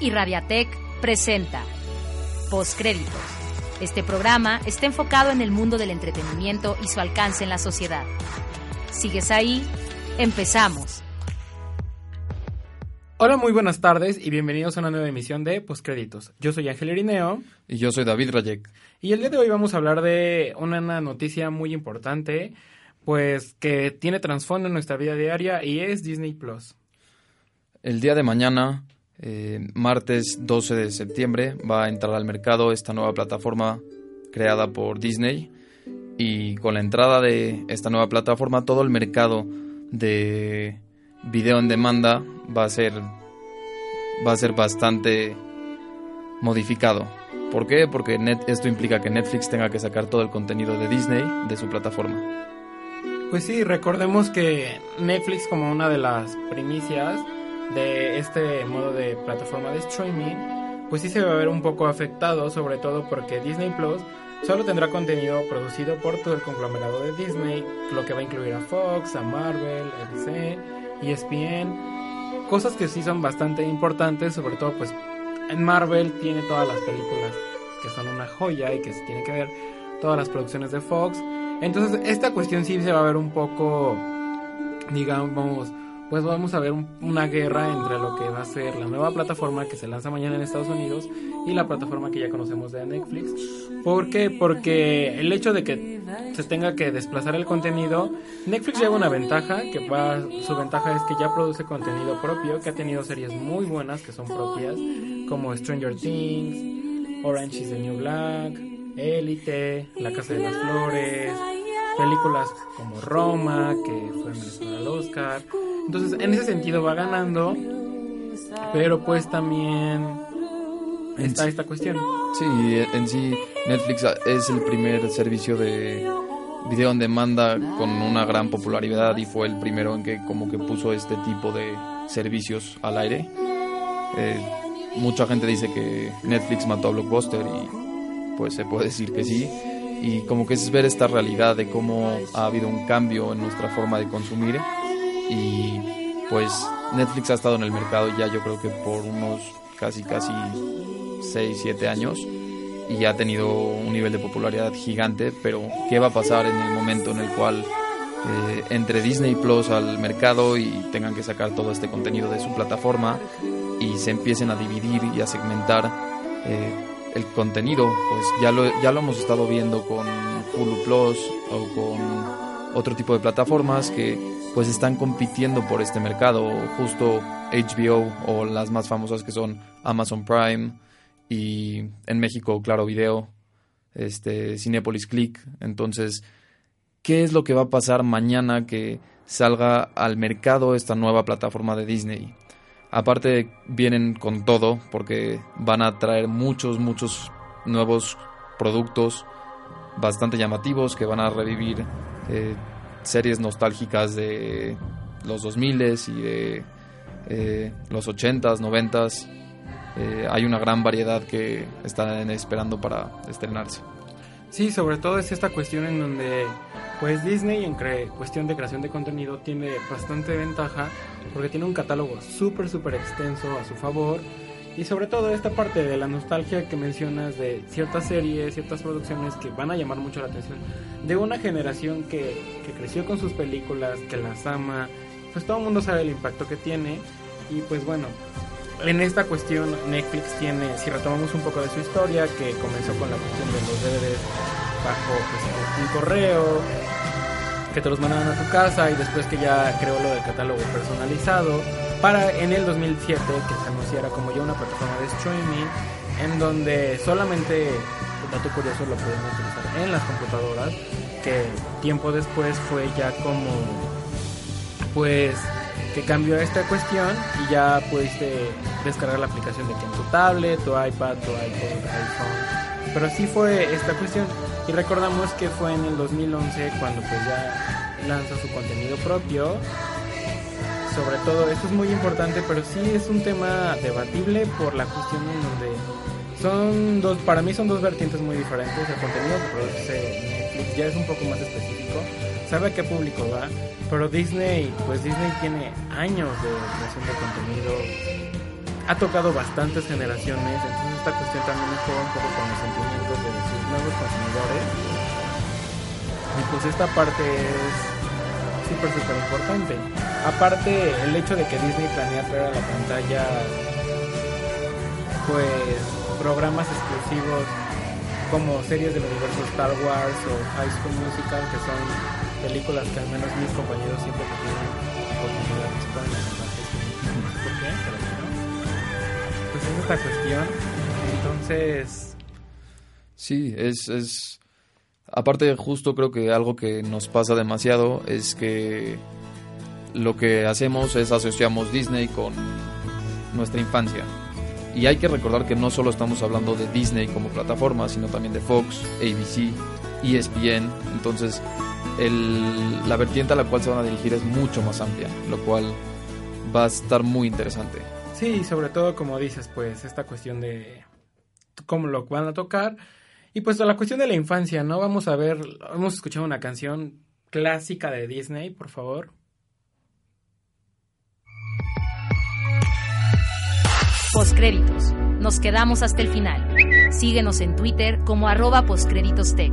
y Radiatec presenta Postcréditos. Este programa está enfocado en el mundo del entretenimiento y su alcance en la sociedad. ¿Sigues ahí? Empezamos. Hola, muy buenas tardes y bienvenidos a una nueva emisión de Postcréditos. Yo soy Ángel Irineo. Y yo soy David Rayek. Y el día de hoy vamos a hablar de una noticia muy importante, pues que tiene trasfondo en nuestra vida diaria y es Disney Plus. El día de mañana, eh, martes 12 de septiembre, va a entrar al mercado esta nueva plataforma creada por Disney. Y con la entrada de esta nueva plataforma, todo el mercado de video en demanda va a ser va a ser bastante modificado. ¿Por qué? Porque esto implica que Netflix tenga que sacar todo el contenido de Disney de su plataforma. Pues sí, recordemos que Netflix como una de las primicias de este modo de plataforma de streaming, pues sí se va a ver un poco afectado, sobre todo porque Disney Plus solo tendrá contenido producido por todo el conglomerado de Disney, lo que va a incluir a Fox, a Marvel, ABC, ESPN, cosas que sí son bastante importantes, sobre todo pues en Marvel tiene todas las películas que son una joya y que se tiene que ver todas las producciones de Fox. Entonces esta cuestión sí se va a ver un poco, digamos, pues vamos a ver una guerra entre lo que va a ser la nueva plataforma que se lanza mañana en Estados Unidos y la plataforma que ya conocemos de Netflix. ¿Por qué? Porque el hecho de que se tenga que desplazar el contenido, Netflix lleva una ventaja, que va, su ventaja es que ya produce contenido propio, que ha tenido series muy buenas que son propias, como Stranger Things, Orange is the New Black, Elite, La Casa de las Flores, películas como Roma, que fue merecedora al Oscar. Entonces, en ese sentido va ganando, pero pues también está esta cuestión. Sí, en sí Netflix es el primer servicio de video en demanda con una gran popularidad y fue el primero en que como que puso este tipo de servicios al aire. Eh, mucha gente dice que Netflix mató a Blockbuster y pues se puede decir que sí. Y como que es ver esta realidad de cómo ha habido un cambio en nuestra forma de consumir y pues Netflix ha estado en el mercado ya yo creo que por unos casi casi 6, 7 años y ha tenido un nivel de popularidad gigante, pero ¿qué va a pasar en el momento en el cual eh, entre Disney Plus al mercado y tengan que sacar todo este contenido de su plataforma y se empiecen a dividir y a segmentar eh, el contenido? Pues ya lo, ya lo hemos estado viendo con Hulu Plus o con otro tipo de plataformas que pues están compitiendo por este mercado, justo HBO o las más famosas que son Amazon Prime y en México Claro Video, este Cinepolis Click, entonces ¿qué es lo que va a pasar mañana que salga al mercado esta nueva plataforma de Disney? Aparte vienen con todo porque van a traer muchos muchos nuevos productos bastante llamativos que van a revivir eh, series nostálgicas de los 2000 y de eh, los 80s, 90s. Eh, hay una gran variedad que están esperando para estrenarse. Sí, sobre todo es esta cuestión en donde pues Disney en cuestión de creación de contenido tiene bastante ventaja porque tiene un catálogo súper súper extenso a su favor y sobre todo esta parte de la nostalgia que mencionas de ciertas series, ciertas producciones que van a llamar mucho la atención de una generación que, que creció con sus películas, que las ama, pues todo el mundo sabe el impacto que tiene. Y pues bueno, en esta cuestión Netflix tiene, si retomamos un poco de su historia, que comenzó con la cuestión de los DVDs bajo pues, un correo, que te los mandaban a tu casa y después que ya creó lo del catálogo personalizado, para en el 2007 que se anunciara como ya una plataforma de streaming en donde solamente, dato curioso, lo podemos utilizar en las computadoras, que tiempo después fue ya como, pues, que cambió esta cuestión y ya pudiste descargar la aplicación de que en tu tablet, tu iPad, tu iPod, iPhone. Pero sí fue esta cuestión y recordamos que fue en el 2011 cuando pues ya lanza su contenido propio sobre todo, esto es muy importante, pero sí es un tema debatible por la cuestión en donde son dos, para mí son dos vertientes muy diferentes. El contenido que produce Netflix ya es un poco más específico, sabe a qué público va, pero Disney, pues Disney tiene años de creación de contenido ha tocado bastantes generaciones, entonces esta cuestión también juega un poco con los sentimientos de sus nuevos consumidores. Y pues esta parte es súper, súper importante. Aparte, el hecho de que Disney planea traer a la pantalla pues programas exclusivos como series del universo Star Wars o High School Musical, que son películas que al menos mis compañeros siempre que tienen oportunidad de ¿Por qué? Pues es esta cuestión. Entonces... Sí, es, es... Aparte, justo creo que algo que nos pasa demasiado es que lo que hacemos es asociamos Disney con nuestra infancia. Y hay que recordar que no solo estamos hablando de Disney como plataforma, sino también de Fox, ABC, ESPN. Entonces, la vertiente a la cual se van a dirigir es mucho más amplia, lo cual va a estar muy interesante. Sí, sobre todo como dices, pues esta cuestión de cómo lo van a tocar. Y pues la cuestión de la infancia, ¿no? Vamos a ver, hemos escuchado una canción clásica de Disney, por favor. Postcréditos. Nos quedamos hasta el final. Síguenos en Twitter como arroba postcréditostech.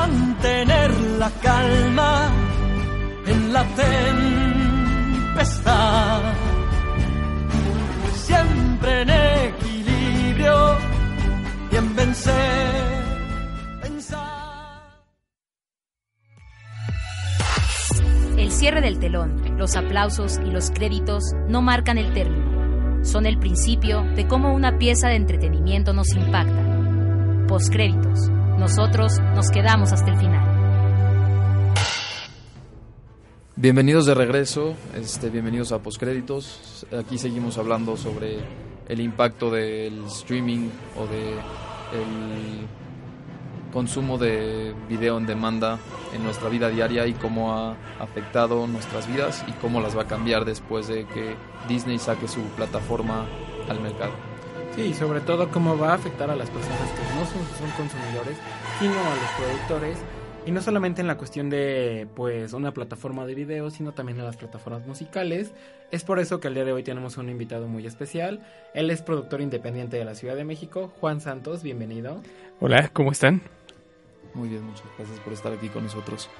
mantener la calma en la tempestad. Siempre en equilibrio y en vencer. El cierre del telón, los aplausos y los créditos no marcan el término. Son el principio de cómo una pieza de entretenimiento nos impacta. Postcréditos nosotros nos quedamos hasta el final. Bienvenidos de regreso, este, bienvenidos a Postcréditos. Aquí seguimos hablando sobre el impacto del streaming o de consumo de video en demanda en nuestra vida diaria y cómo ha afectado nuestras vidas y cómo las va a cambiar después de que Disney saque su plataforma al mercado. Sí, y sobre todo cómo va a afectar a las personas que no son, son consumidores, sino a los productores. Y no solamente en la cuestión de pues una plataforma de video, sino también en las plataformas musicales. Es por eso que el día de hoy tenemos un invitado muy especial. Él es productor independiente de la Ciudad de México, Juan Santos, bienvenido. Hola, ¿cómo están? Muy bien, muchas gracias por estar aquí con nosotros.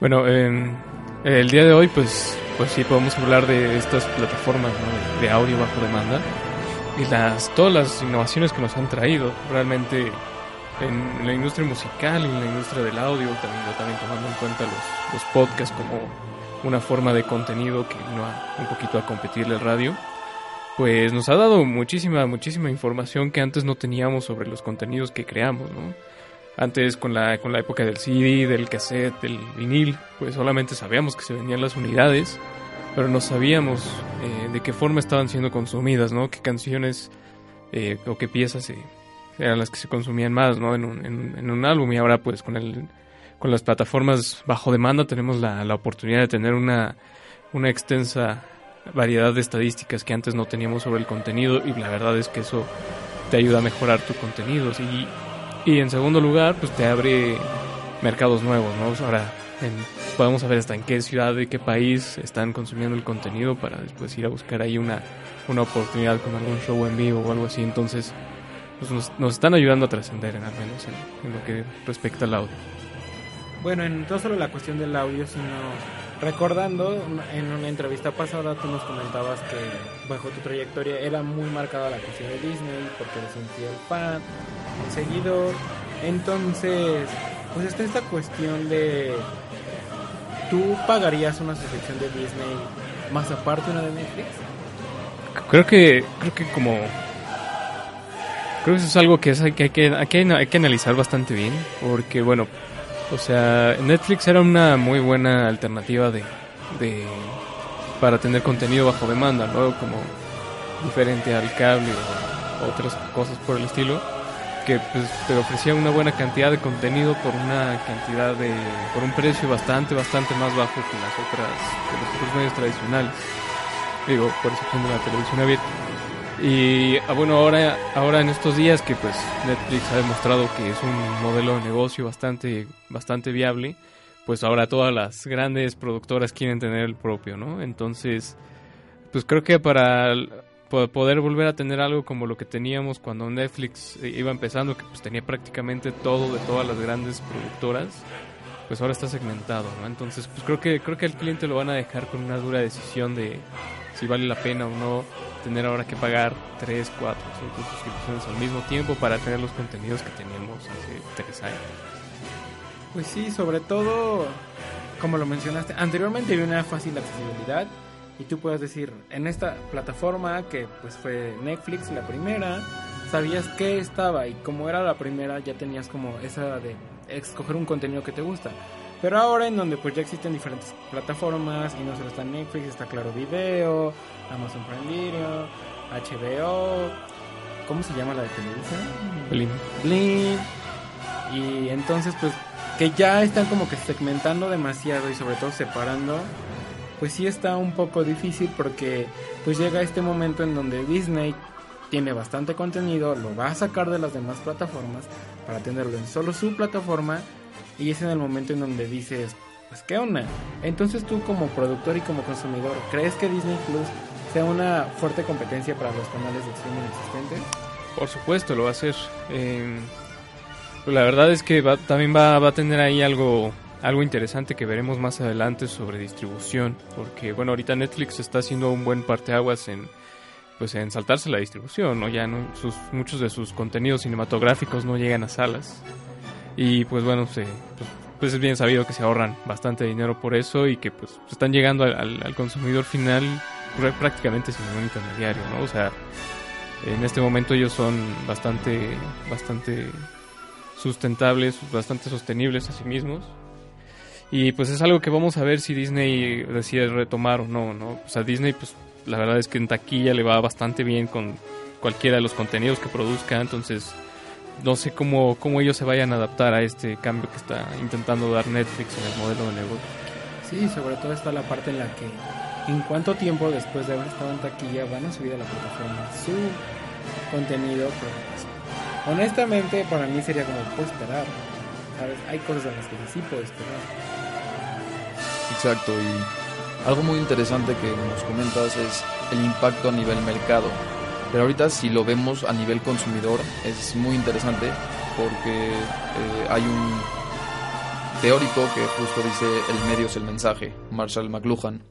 Bueno, eh, el día de hoy, pues, pues sí podemos hablar de estas plataformas ¿no? de audio bajo demanda y las todas las innovaciones que nos han traído realmente en la industria musical y en la industria del audio, también, también tomando en cuenta los, los podcasts como una forma de contenido que vino a, un poquito a competirle al radio, pues nos ha dado muchísima, muchísima información que antes no teníamos sobre los contenidos que creamos, ¿no? Antes con la, con la época del CD, del cassette, del vinil, pues solamente sabíamos que se vendían las unidades, pero no sabíamos eh, de qué forma estaban siendo consumidas, ¿no? Qué canciones eh, o qué piezas eran las que se consumían más, ¿no? En un, en, en un, álbum y ahora pues con el con las plataformas bajo demanda tenemos la, la oportunidad de tener una, una extensa variedad de estadísticas que antes no teníamos sobre el contenido y la verdad es que eso te ayuda a mejorar tu contenido. Y y en segundo lugar, pues te abre mercados nuevos, ¿no? Ahora podemos saber hasta en qué ciudad, de qué país están consumiendo el contenido para después ir a buscar ahí una, una oportunidad con algún show en vivo o algo así. Entonces, pues nos, están ayudando a trascender, en al menos en, en, lo que respecta al audio. Bueno, en, no solo la cuestión del audio, sino recordando en una entrevista pasada tú nos comentabas que bajo tu trayectoria era muy marcada la cuestión de Disney porque eres un fiel fan, un seguidor Entonces, pues está esta cuestión de... ¿Tú pagarías una suscripción de Disney más aparte una de Netflix? Creo que, creo que como... Creo que eso es algo que, es, que, hay, que, hay, que, hay que analizar bastante bien, porque bueno, o sea, Netflix era una muy buena alternativa de, de para tener contenido bajo demanda, ¿no? Como diferente al cable o otras cosas por el estilo, que pues te ofrecía una buena cantidad de contenido por una cantidad de, por un precio bastante, bastante más bajo que las otras, que los otros medios tradicionales. Digo, por ejemplo, la televisión abierta. Y ah, bueno, ahora, ahora en estos días que pues Netflix ha demostrado que es un modelo de negocio bastante, bastante viable, pues ahora todas las grandes productoras quieren tener el propio, ¿no? Entonces, pues creo que para poder volver a tener algo como lo que teníamos cuando Netflix iba empezando, que pues tenía prácticamente todo de todas las grandes productoras, pues ahora está segmentado, ¿no? Entonces, pues creo que creo que al cliente lo van a dejar con una dura decisión de si vale la pena o no tener ahora que pagar 3, 4, 5 suscripciones al mismo tiempo para tener los contenidos que teníamos hace 3 años. Pues sí, sobre todo, como lo mencionaste, anteriormente había una fácil accesibilidad y tú puedes decir, en esta plataforma que pues fue Netflix la primera, sabías que estaba y como era la primera ya tenías como esa de escoger un contenido que te gusta. Pero ahora en donde pues ya existen diferentes plataformas y no solo está Netflix, está Claro Video, Amazon Prime Video, HBO, ¿cómo se llama la de televisión? Blim. Blim. Y entonces pues que ya están como que segmentando demasiado y sobre todo separando, pues sí está un poco difícil porque pues llega este momento en donde Disney tiene bastante contenido, lo va a sacar de las demás plataformas para tenerlo en solo su plataforma y es en el momento en donde dices, pues qué onda. Entonces tú como productor y como consumidor, ¿crees que Disney Plus sea una fuerte competencia para los canales de streaming existentes? Por supuesto, lo va a hacer. Eh, la verdad es que va, también va, va a tener ahí algo algo interesante que veremos más adelante sobre distribución, porque bueno, ahorita Netflix está haciendo un buen parteaguas en pues en saltarse la distribución, ¿no? Ya no, sus, muchos de sus contenidos cinematográficos no llegan a salas. Y pues bueno, se, pues, pues es bien sabido que se ahorran bastante dinero por eso y que pues están llegando al, al consumidor final prácticamente sin ningún intermediario, ¿no? O sea, en este momento ellos son bastante, bastante sustentables, bastante sostenibles a sí mismos. Y pues es algo que vamos a ver si Disney decide retomar o no, ¿no? O sea, Disney pues la verdad es que en taquilla le va bastante bien con cualquiera de los contenidos que produzca, entonces no sé cómo, cómo ellos se vayan a adaptar a este cambio que está intentando dar Netflix en el modelo de negocio. Sí, sobre todo está la parte en la que en cuánto tiempo después de haber estado en taquilla van a subir a la plataforma su contenido. Pues, honestamente para mí sería como puedo esperar. ¿Sabes? Hay cosas en las que sí puedo esperar. Exacto, y algo muy interesante que nos comentas es el impacto a nivel mercado. Pero ahorita si lo vemos a nivel consumidor es muy interesante porque eh, hay un teórico que justo dice el medio es el mensaje, Marshall McLuhan,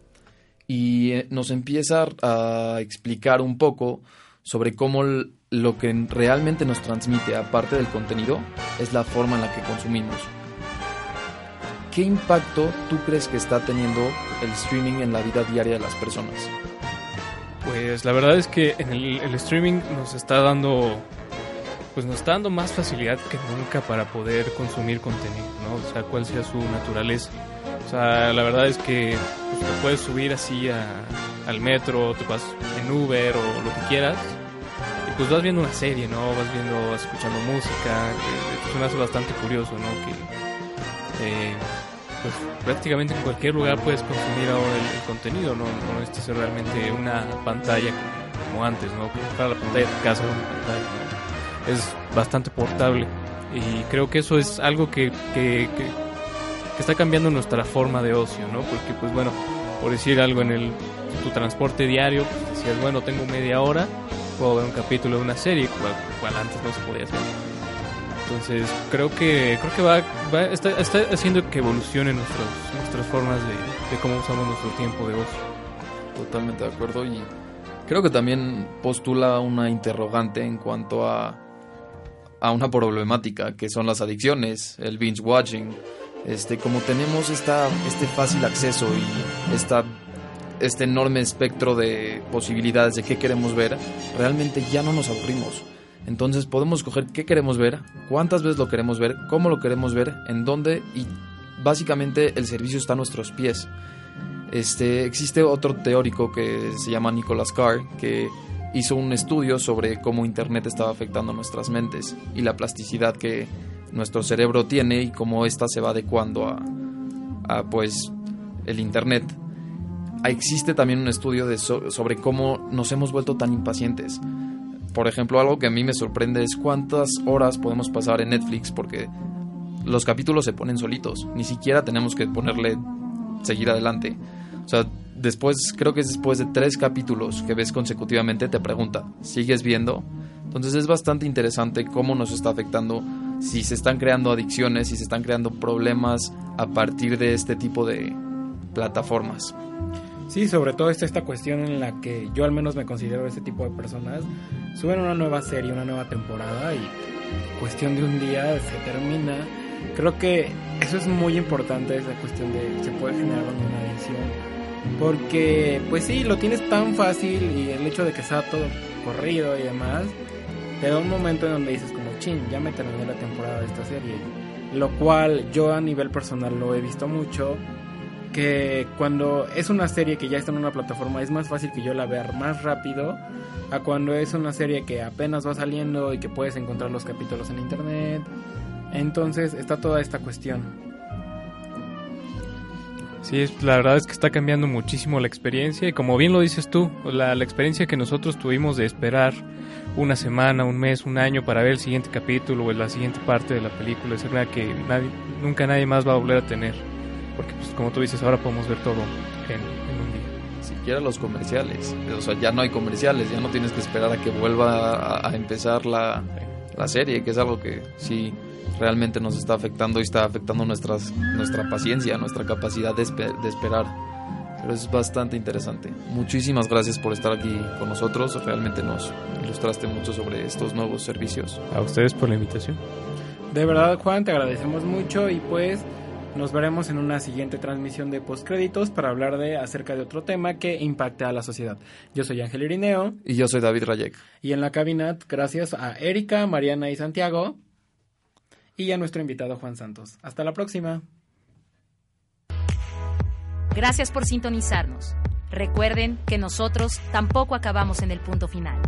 y eh, nos empieza a explicar un poco sobre cómo lo que realmente nos transmite, aparte del contenido, es la forma en la que consumimos. ¿Qué impacto tú crees que está teniendo el streaming en la vida diaria de las personas? Pues la verdad es que en el, streaming nos está dando pues nos está dando más facilidad que nunca para poder consumir contenido, ¿no? O sea, cuál sea su naturaleza. O sea, la verdad es que pues, te puedes subir así a, al metro, te vas en Uber o lo que quieras y pues vas viendo una serie, ¿no? Vas viendo, vas escuchando música, que, que me hace bastante curioso, ¿no? Que eh, pues prácticamente en cualquier lugar puedes consumir ahora el, contenido, no, no necesitas ser realmente una pantalla como, antes, ¿no? Para la pantalla de tu casa una. Es bastante portable y creo que eso es algo que, que, que, que, está cambiando nuestra forma de ocio, ¿no? Porque pues bueno, por decir algo en el tu transporte diario, pues decías, bueno, tengo media hora, puedo ver un capítulo de una serie, cual, cual antes no se podía hacer. Entonces creo que creo que va, está, está, haciendo que evolucionen nuestros, nuestras formas de, de, cómo usamos nuestro tiempo de ocio. Totalmente de acuerdo y creo que también postula una interrogante en cuanto a a una problemática que son las adicciones, el binge watching. Este, como tenemos esta, este fácil acceso y esta, este enorme espectro de posibilidades de qué queremos ver, realmente ya no nos aburrimos. Entonces podemos escoger qué queremos ver, cuántas veces lo queremos ver, cómo lo queremos ver, en dónde y básicamente el servicio está a nuestros pies. Este, existe otro teórico que se llama Nicholas Carr que hizo un estudio sobre cómo Internet estaba afectando nuestras mentes y la plasticidad que nuestro cerebro tiene y cómo ésta se va adecuando a, a pues el Internet. Existe también un estudio sobre cómo nos hemos vuelto tan impacientes. Por ejemplo, algo que a mí me sorprende es cuántas horas podemos pasar en Netflix porque los capítulos se ponen solitos. Ni siquiera tenemos que ponerle seguir adelante. O sea, después, creo que es después de tres capítulos que ves consecutivamente, te pregunta, ¿sigues viendo? Entonces es bastante interesante cómo nos está afectando, si se están creando adicciones, si se están creando problemas a partir de este tipo de plataformas. Sí, sobre todo está esta cuestión en la que yo al menos me considero ese tipo de personas. Suben una nueva serie, una nueva temporada y cuestión de un día se termina. Creo que eso es muy importante, esa cuestión de se puede generar una adicción porque, pues sí, lo tienes tan fácil y el hecho de que sea todo corrido y demás, te da un momento en donde dices como, chin, ya me terminé la temporada de esta serie. Lo cual yo a nivel personal lo he visto mucho, que cuando es una serie que ya está en una plataforma es más fácil que yo la vea más rápido a cuando es una serie que apenas va saliendo y que puedes encontrar los capítulos en internet. Entonces está toda esta cuestión. Sí, la verdad es que está cambiando muchísimo la experiencia y como bien lo dices tú, la, experiencia que nosotros tuvimos de esperar una semana, un mes, un año para ver el siguiente capítulo o la siguiente parte de la película es verdad que nunca nadie más va a volver a tener, porque pues, como tú dices, ahora podemos ver todo en, un día. Siquiera los comerciales, o sea, ya no hay comerciales, ya no tienes que esperar a que vuelva a, a empezar la, la serie, que es algo que sí realmente nos está afectando y está afectando nuestras, nuestra paciencia, nuestra capacidad de, de esperar. Pero es bastante interesante. Muchísimas gracias por estar aquí con nosotros. Realmente nos ilustraste mucho sobre estos nuevos servicios. A ustedes por la invitación. De verdad, Juan, te agradecemos mucho y pues nos veremos en una siguiente transmisión de postcréditos para hablar de acerca de otro tema que impacte a la sociedad. Yo soy Ángel Irineo. Y yo soy David Rayek. Y en la cabina, gracias a Erika, Mariana y Santiago y a nuestro invitado Juan Santos. Hasta la próxima. Gracias por sintonizarnos. Recuerden que nosotros tampoco acabamos en el punto final.